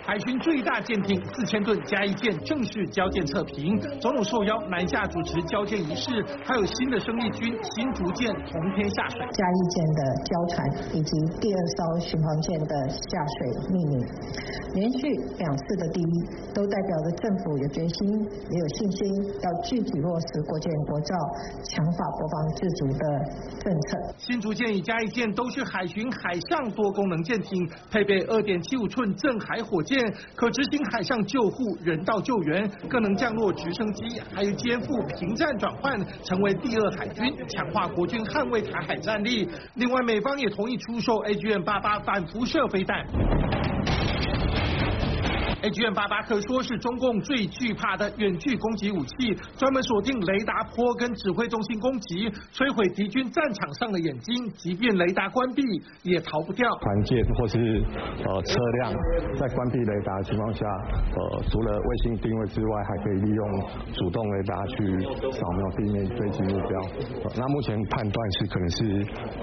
S13: 海军最大舰艇四千吨加一舰正式交舰测评，总统受邀南下主持交舰仪式，还有新的生力军新竹舰同天下水。
S14: 加一舰的交船以及第二艘巡航舰的下水命令，连续两次的第一，都代表着政府有决心也有信心，要具体落实国建国造、强化国防自主的政策。
S13: 新竹舰与加一舰都是海巡海上多功能舰艇，配备二点七五寸镇海火舰。可执行海上救护、人道救援，更能降落直升机，还有肩负平战转换，成为第二海军，强化国军捍卫台海战力。另外，美方也同意出售 AGM 八八反辐射飞弹。AGM 八八可说是中共最惧怕的远距攻击武器，专门锁定雷达波跟指挥中心攻击，摧毁敌军战场上的眼睛，即便雷达关闭也逃不掉。
S9: 团舰或是呃车辆在关闭雷达的情况下，呃除了卫星定位之外，还可以利用主动雷达去扫描地面飞机目标。那目前判断是可能是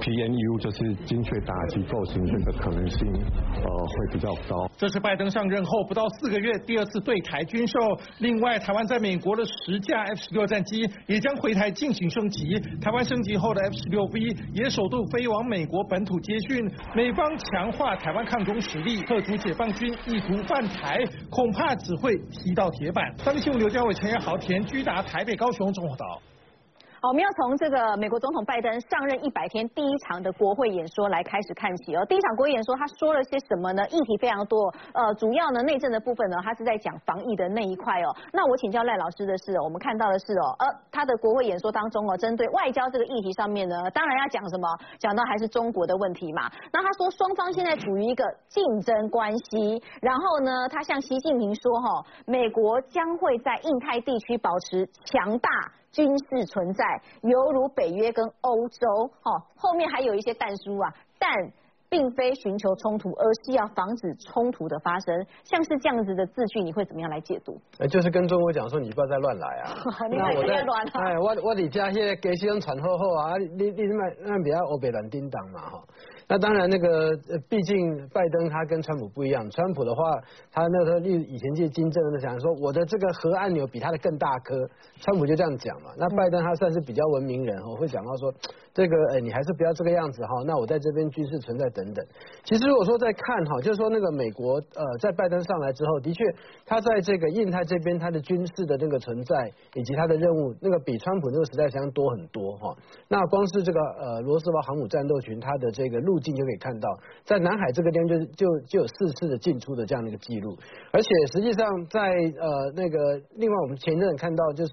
S9: PNU，就是精确打击构型这个可能性呃会比较高。
S13: 这是拜登上任后不到。四个月第二次对台军售，另外台湾在美国的十架 F 十六战机也将回台进行升级。台湾升级后的 F 十六 V 也首度飞往美国本土接训。美方强化台湾抗中实力，特阻解放军意图犯台，恐怕只会踢到铁板。三立新闻刘家伟、陈彦豪、田居达台北、高雄综合岛。
S2: 我们要从这个美国总统拜登上任一百天第一场的国会演说来开始看起哦。第一场国会演说他说了些什么呢？议题非常多，呃，主要呢内政的部分呢，他是在讲防疫的那一块哦。那我请教赖老师的是，我们看到的是哦，呃，他的国会演说当中哦，针对外交这个议题上面呢，当然要讲什么？讲到还是中国的问题嘛。那他说双方现在处于一个竞争关系，然后呢，他向习近平说哈，美国将会在印太地区保持强大。军事存在，犹如北约跟欧洲，哈，后面还有一些弹书啊，但并非寻求冲突，而是要防止冲突的发生。像是这样子的字句，你会怎么样来解读？
S12: 哎，就是跟中国讲说，你不要再乱来啊！
S2: 那我在乱
S12: 哎，我 我你家现在给西人传好好啊，你你那那不要欧北乱叮当嘛哈。那当然，那个毕竟拜登他跟川普不一样。川普的话，他那时候以以前去金正恩讲说，我的这个核按钮比他的更大颗。川普就这样讲嘛。那拜登他算是比较文明人哦，会讲到说，这个哎，你还是不要这个样子哈。那我在这边军事存在等等。其实如果说在看哈，就是说那个美国呃，在拜登上来之后，的确他在这个印太这边他的军事的那个存在以及他的任务，那个比川普那个时代相当多很多哈。那光是这个呃罗斯堡航母战斗群，它的这个近就可以看到，在南海这个地方就就就有四次的进出的这样的一个记录，而且实际上在呃那个另外我们前阵看到就是。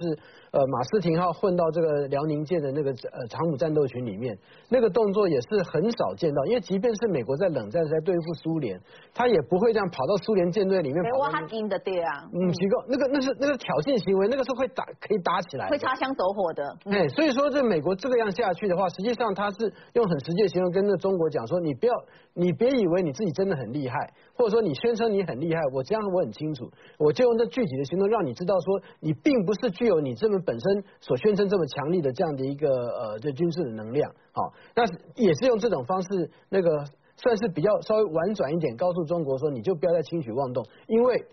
S12: 呃，马斯廷号混到这个辽宁舰的那个呃航母战斗群里面，那个动作也是很少见到。因为即便是美国在冷战在对付苏联，他也不会这样跑到苏联舰队里面。
S2: 哇，他硬的对啊。
S12: 嗯，奇怪，那个那是那个挑衅行为，那个是会打可以打起来，
S2: 会擦枪走火的。
S12: 哎，所以说这美国这个样下去的话，实际上他是用很实际的形容跟那中国讲说，你不要，你别以为你自己真的很厉害。或者说你宣称你很厉害，我这样我很清楚，我就用这具体的行动让你知道说你并不是具有你这么本身所宣称这么强力的这样的一个呃这军事的能量，好，那也是用这种方式那个算是比较稍微婉转一点，告诉中国说你就不要再轻举妄动，因为。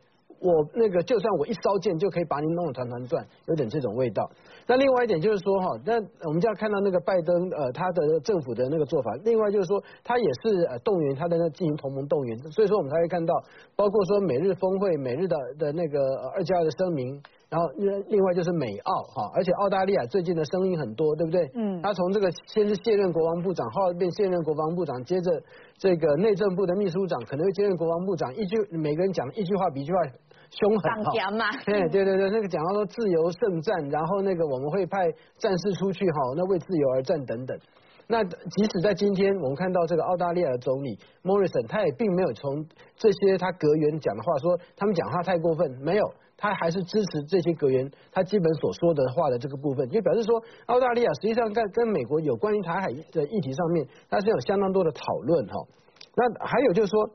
S12: 我那个就算我一烧剑就可以把你弄得团团转，有点这种味道。那另外一点就是说哈，那我们就要看到那个拜登呃他的政府的那个做法。另外就是说他也是呃动员他的那进行同盟动员，所以说我们才会看到，包括说美日峰会、美日的的那个二加二的声明。然后另外就是美澳哈，而且澳大利亚最近的声音很多，对不对？嗯。他从这个先是卸任国防部长，后来变现任国防部长，接着这个内政部的秘书长，可能会接任国防部长。一句每个人讲一句话比一句话凶狠
S2: 哈。嘛。
S12: 对对对对，那个讲到说自由圣战，然后那个我们会派战士出去哈，那为自由而战等等。那即使在今天，我们看到这个澳大利亚的总理 Morrison，他也并没有从这些他阁员讲的话说他们讲话太过分，没有。他还是支持这些阁员他基本所说的话的这个部分，就表示说澳大利亚实际上在跟美国有关于台海的议题上面，它是有相当多的讨论哈。那还有就是说。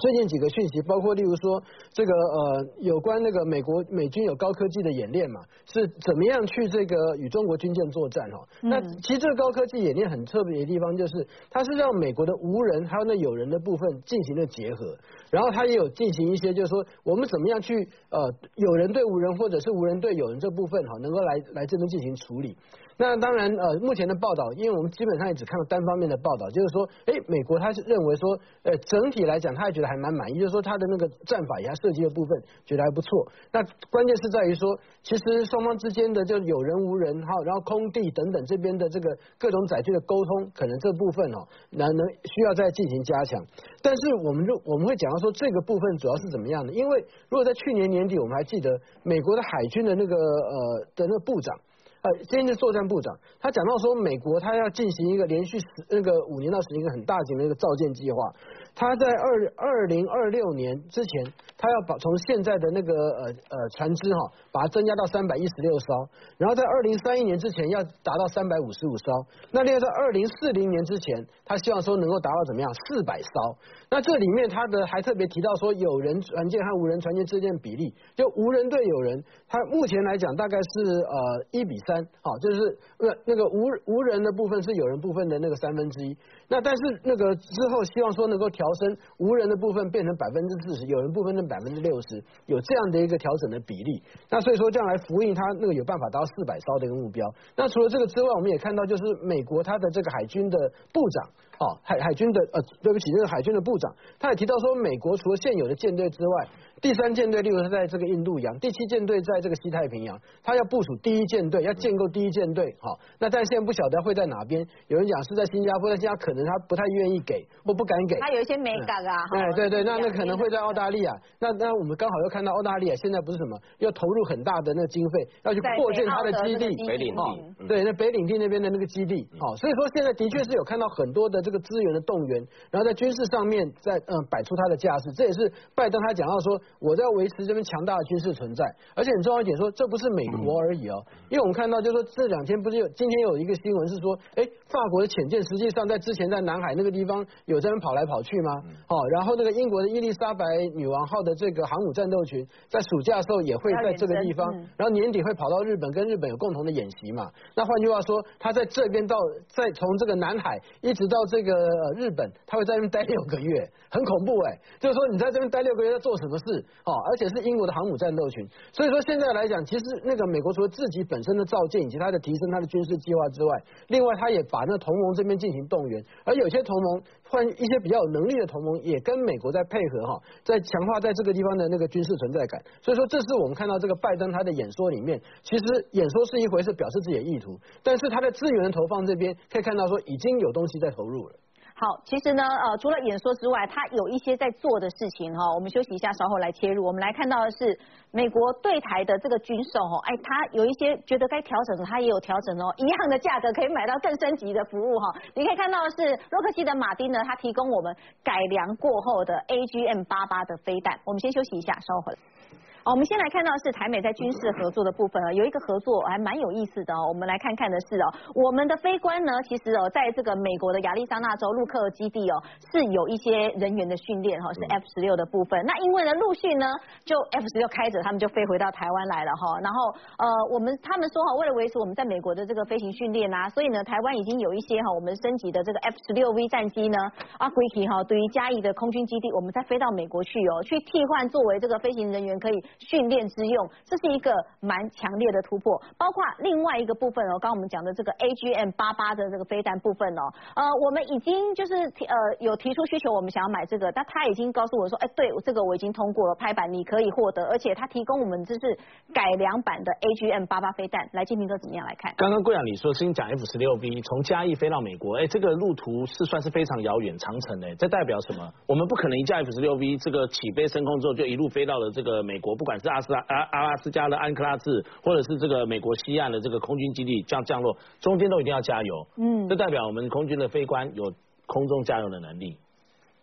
S12: 最近几个讯息，包括例如说这个呃有关那个美国美军有高科技的演练嘛，是怎么样去这个与中国军舰作战哈？那其实这个高科技演练很特别的地方就是，它是让美国的无人还有那有人的部分进行了结合，然后它也有进行一些就是说我们怎么样去呃有人对无人或者是无人对有人这部分哈，能够来来这边进行处理。那当然，呃，目前的报道，因为我们基本上也只看到单方面的报道，就是说，哎，美国他是认为说，呃，整体来讲，他也觉得还蛮满意，就是说他的那个战法，他设计的部分，觉得还不错。那关键是在于说，其实双方之间的就有人无人哈，然后空地等等这边的这个各种载具的沟通，可能这部分哦，那能需要再进行加强。但是我们就我们会讲到说，这个部分主要是怎么样的？因为如果在去年年底，我们还记得美国的海军的那个呃的那个部长。呃，先是作战部长，他讲到说，美国他要进行一个连续十那个五年到十年一个很大型的一个造舰计划。他在二二零二六年之前，他要把从现在的那个呃呃船只哈，把它增加到三百一十六艘，然后在二零三一年之前要达到三百五十五艘。那另外在二零四零年之前，他希望说能够达到怎么样四百艘。那这里面他的还特别提到说，有人船舰和无人船舰之间的比例，就无人对有人，他目前来讲大概是呃一比三，好，就是那那个无无人的部分是有人部分的那个三分之一。那但是那个之后希望说能够调调升无人的部分变成百分之四十，有人部分的百分之六十，有这样的一个调整的比例。那所以说这样来呼应他那个有办法达到四百艘的一个目标。那除了这个之外，我们也看到就是美国它的这个海军的部长，哦海海军的呃对不起，这个海军的部长，他也提到说，美国除了现有的舰队之外。第三舰队，例如是在这个印度洋；第七舰队在这个西太平洋，他要部署第一舰队，要建构第一舰队。好，那但现在不晓得会在哪边。有人讲是在新加坡，但新加坡可能他不太愿意给，或不敢给。
S2: 他有一些美感啊。
S12: 哎，对对，那那可能会在澳大利亚。那那我们刚好又看到澳大利亚现在不是什么，要投入很大的那个经费，要去扩建它的基地。
S3: 北领地。
S12: 对，那北领地那边的那个基地。好，所以说现在的确是有看到很多的这个个资源的动员，然后在军事上面在嗯摆出他的架势。这也是拜登他讲到说，我在维持。这边强大的军事存在，而且很重要一点说，这不是美国而已哦，因为我们看到就是说这两天不是有今天有一个新闻是说，哎，法国的潜舰实际上在之前在南海那个地方有在跑来跑去吗？哦，然后那个英国的伊丽莎白女王号的这个航母战斗群在暑假的时候也会在这个地方，然后年底会跑到日本跟日本有共同的演习嘛？那换句话说，他在这边到再从这个南海一直到这个日本，他会在那边待六个月，很恐怖哎。就是说你在这边待六个月要做什么事？哦，而且是英国的航母战斗群。所以说现在来讲，其实那个美国除了自己本身的造舰以及它的提升它的军事计划之外，另外它也把那同盟这边进行动员，而有些同盟。换一些比较有能力的同盟也跟美国在配合哈，在强化在这个地方的那个军事存在感。所以说，这是我们看到这个拜登他的演说里面，其实演说是一回事，表示自己的意图，但是他的资源投放这边可以看到说已经有东西在投入了。
S2: 好，其实呢，呃，除了演说之外，他有一些在做的事情哈。我们休息一下，稍后来切入。我们来看到的是美国对台的这个军售哦，哎，他有一些觉得该调整的，他也有调整哦。一样的价格可以买到更升级的服务哈。你可以看到的是洛克希德马丁呢，他提供我们改良过后的 AGM 八八的飞弹。我们先休息一下，稍后回来。好，我们先来看到是台美在军事合作的部分啊，有一个合作还蛮有意思的哦。我们来看看的是哦，我们的飞官呢，其实哦，在这个美国的亚利桑那州陆克基地哦，是有一些人员的训练哈，是 F 十六的部分。那因为呢，陆续呢，就 F 十六开着，他们就飞回到台湾来了哈。然后呃，我们他们说哈，为了维持我们在美国的这个飞行训练啊，所以呢，台湾已经有一些哈，我们升级的这个 F 十六 V 战机呢，啊，归体哈，对于嘉义的空军基地，我们再飞到美国去哦，去替换作为这个飞行人员可以训练之。用，这是一个蛮强烈的突破，包括另外一个部分哦，刚刚我们讲的这个 AGM 八八的这个飞弹部分哦，呃，我们已经就是呃有提出需求，我们想要买这个，但他已经告诉我说，哎，对，这个我已经通过了拍板，你可以获得，而且他提供我们就是改良版的 AGM 八八飞弹，来，金平哥怎么样来看？
S4: 刚刚贵阳你说先讲 F 十六 V 从嘉义飞到美国，哎，这个路途是算是非常遥远长程哎，这代表什么？我们不可能一架 F 十六 V 这个起飞升空之后就一路飞到了这个美国，不管是阿斯拉。阿阿拉斯加的安克拉治，或者是这个美国西岸的这个空军基地降降落，中间都一定要加油。嗯，这代表我们空军的飞官有空中加油的能力。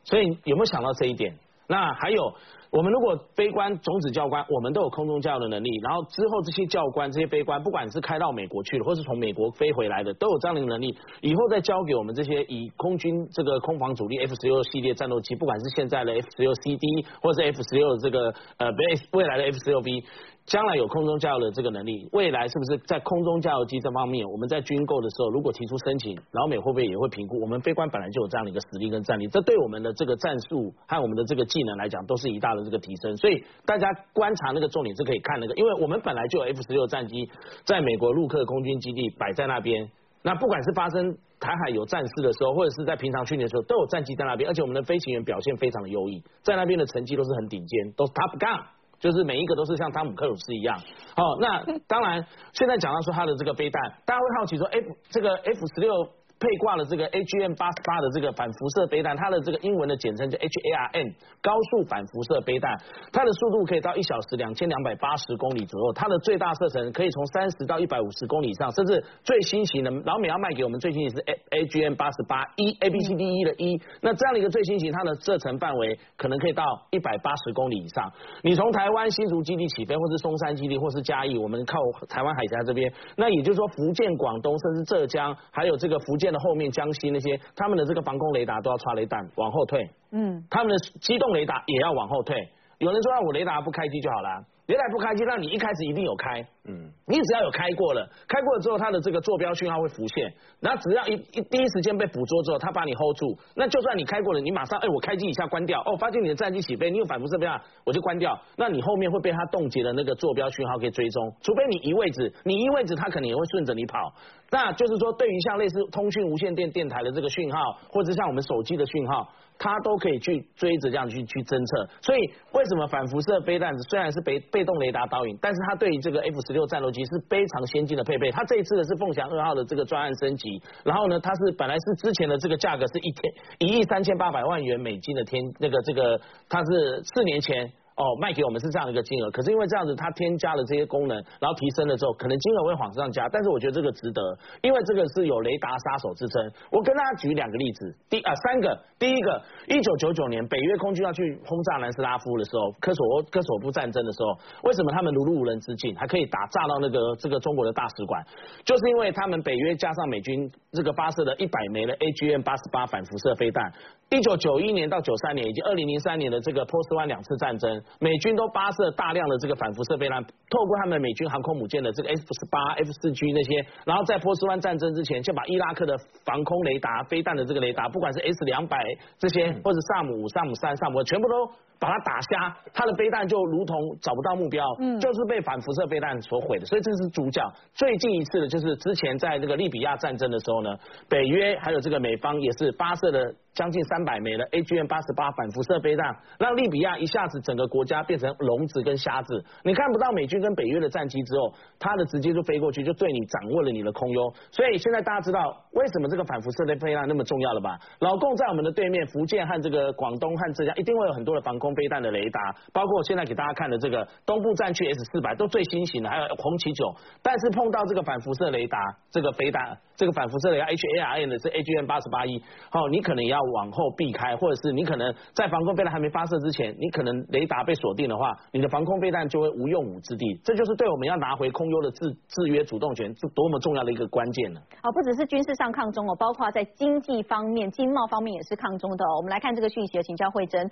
S4: 所以有没有想到这一点？那还有。我们如果悲观、种子教官，我们都有空中教的能力。然后之后这些教官、这些悲观，不管是开到美国去了，或是从美国飞回来的，都有这样的能力。以后再交给我们这些以空军这个空防主力 F 十六系列战斗机，不管是现在的 F 十六 CD，或者是 F 十六这个呃未未来的 F 十六 B。将来有空中加油的这个能力，未来是不是在空中加油机这方面，我们在军购的时候，如果提出申请，老美会不会也会评估？我们飞官本来就有这样的一个实力跟战力，这对我们的这个战术和我们的这个技能来讲，都是一大的这个提升。所以大家观察那个重点是可以看那个，因为我们本来就有 F 十六战机在美国陆克空军基地摆在那边，那不管是发生台海有战事的时候，或者是在平常训练的时候，都有战机在那边，而且我们的飞行员表现非常的优异，在那边的成绩都是很顶尖，都是 top gun。就是每一个都是像汤姆克鲁斯一样，哦，那当然，现在讲到说他的这个飞弹，大家会好奇说，哎，这个 F 十六。配挂了这个 AGM 八十八的这个反辐射飞弹，它的这个英文的简称叫 HARM 高速反辐射飞弹，它的速度可以到一小时两千两百八十公里左右，它的最大射程可以从三十到一百五十公里以上，甚至最新型的老美要卖给我们最新型是 AGM 八十八一 A B C D E 的一，那这样的一个最新型，它的射程范围可能可以到一百八十公里以上。你从台湾新竹基地起飞，或是松山基地，或是嘉义，我们靠台湾海峡这边，那也就是说福建、广东，甚至浙江，还有这个福建。的后面江西那些，他们的这个防空雷达都要插雷弹往后退，嗯，他们的机动雷达也要往后退。有人说让我雷达不开机就好了。雷达不开机，那你一开始一定有开，嗯，你只要有开过了，开过了之后，它的这个坐标讯号会浮现，那只要一一第一时间被捕捉之后，它把你 hold 住，那就算你开过了，你马上哎我开机一下关掉，哦发现你的战机起飞，你有反复射标我就关掉，那你后面会被它冻结的那个坐标讯号给追踪，除非你移位置，你移位置，它可能也会顺着你跑，那就是说对于像类似通讯无线电电台的这个讯号，或者像我们手机的讯号。它都可以去追着这样去去侦测，所以为什么反辐射飞弹虽然是被被动雷达导引，但是它对于这个 F 十六战斗机是非常先进的配备。它这一次的是凤翔二号的这个专案升级，然后呢，它是本来是之前的这个价格是一天一亿三千八百万元美金的天那个这个，它是四年前。哦，卖给我们是这样的一个金额，可是因为这样子，它添加了这些功能，然后提升了之后，可能金额会往上加，但是我觉得这个值得，因为这个是有雷达杀手之称。我跟大家举两个例子，第啊三个，第一个，一九九九年北约空军要去轰炸南斯拉夫的时候，科索沃科索夫战争的时候，为什么他们如入无人之境，还可以打炸到那个这个中国的大使馆，就是因为他们北约加上美军这个发射的一百枚的 AGM 八十八反辐射飞弹。一九九一年到九三年以及二零零三年的这个波斯湾两次战争。美军都发射大量的这个反辐射飞弹，透过他们美军航空母舰的这个 F 十八、F 四 G 那些，然后在波斯湾战争之前，就把伊拉克的防空雷达、飞弹的这个雷达，不管是 S 两百这些，或者萨姆五、萨姆三、萨姆，全部都。把它打瞎，它的飞弹就如同找不到目标，嗯，就是被反辐射飞弹所毁的。所以这是主角。最近一次的就是之前在这个利比亚战争的时候呢，北约还有这个美方也是发射了将近三百枚的 AGM 八十八反辐射飞弹，让利比亚一下子整个国家变成聋子跟瞎子。你看不到美军跟北约的战机之后，它的直接就飞过去，就对你掌握了你的空优。所以现在大家知道为什么这个反辐射的飞弹那么重要了吧？老共在我们的对面，福建和这个广东和浙江一定会有很多的防空。飞弹的雷达，包括现在给大家看的这个东部战区 S 四百都最新型的，还有红旗九，但是碰到这个反辐射雷达，这个飞弹，这个反辐射雷达 H A R N 的是 A G M 八十八一，好，你可能也要往后避开，或者是你可能在防空飞弹还没发射之前，你可能雷达被锁定的话，你的防空飞弹就会无用武之地，这就是对我们要拿回空优的制制约主动权是多么重要的一个关键呢？
S2: 哦，不只是军事上抗中哦，包括在经济方面、经贸方面也是抗中的哦。我们来看这个讯息，请教慧珍，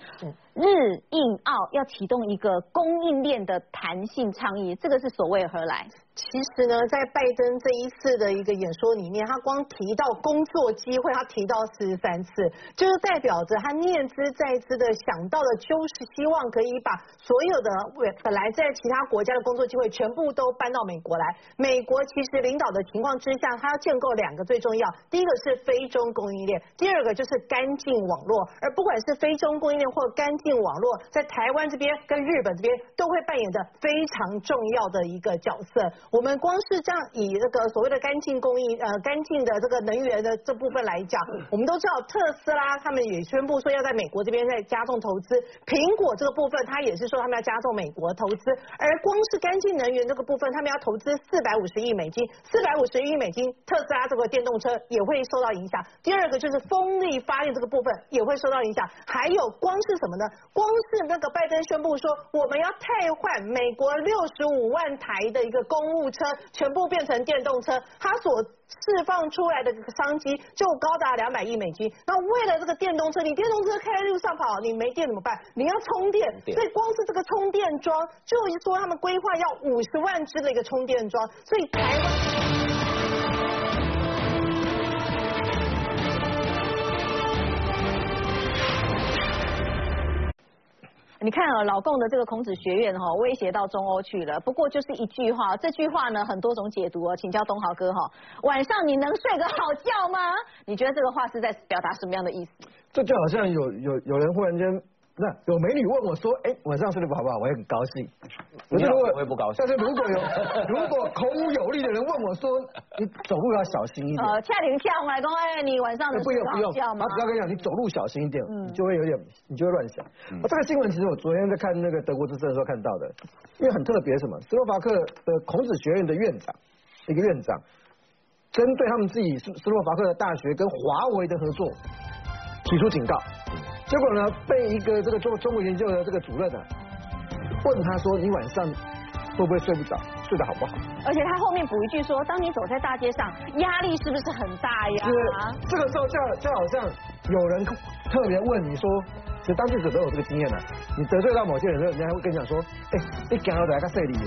S2: 日。印澳要启动一个供应链的弹性倡议，这个是所谓何来？
S5: 其实呢，在拜登这一次的一个演说里面，他光提到工作机会，他提到四十三次，就是代表着他念兹在兹的想到的，就是希望可以把所有的本来在其他国家的工作机会全部都搬到美国来。美国其实领导的情况之下，他要建构两个最重要，第一个是非中供应链，第二个就是干净网络。而不管是非中供应链或干净网络，在台湾这边跟日本这边都会扮演着非常重要的一个角色。我们光是这样以这个所谓的干净供应呃干净的这个能源的这部分来讲，我们都知道特斯拉他们也宣布说要在美国这边在加重投资，苹果这个部分它也是说他们要加重美国投资，而光是干净能源这个部分，他们要投资四百五十亿美金，四百五十亿美金，特斯拉这个电动车也会受到影响。第二个就是风力发电这个部分也会受到影响，还有光是什么呢？光是那个拜登宣布说我们要替换美国六十五万台的一个公务车全部变成电动车，它所释放出来的商机就高达两百亿美金。那为了这个电动车，你电动车开在路上跑，你没电怎么办？你要充电，所以光是这个充电桩，就是说他们规划要五十万只的一个充电桩，所以台湾。
S2: 你看啊，老共的这个孔子学院哈，威胁到中欧去了。不过就是一句话，这句话呢很多种解读哦，请教东豪哥哈。晚上你能睡个好觉吗？你觉得这个话是在表达什么样的意思？
S6: 这就好像有有有人忽然间。那有美女问我说：“哎，晚上睡得不好不好？”我也很高兴。
S3: 可是如果我也不高兴。
S6: 但是如果有 如果孔武有力的人问我说：“你走路要小心一点。”
S2: 呃，恰灵恰红来讲，哎，你晚上能睡好觉吗？
S6: 他只要跟你讲，你走路小心一点，你就会有点，你就会乱想。这个新闻其实我昨天在看那个德国之声的时候看到的，因为很特别，什么？斯洛伐克的孔子学院的院长，一个院长，针对他们自己斯斯洛伐克的大学跟华为的合作提出警告。结果呢，被一个这个中中国研究的这个主任呢，问他说：“你晚上会不会睡不着？睡得好不好？”
S2: 而且他后面补一句说：“当你走在大街上，压力是不是很大呀？”
S6: 是这个时候就就好像有人特别问你说，其实当记者都有这个经验的，你得罪到某些人的，人家会跟你讲说：“哎，你讲到大家睡里。”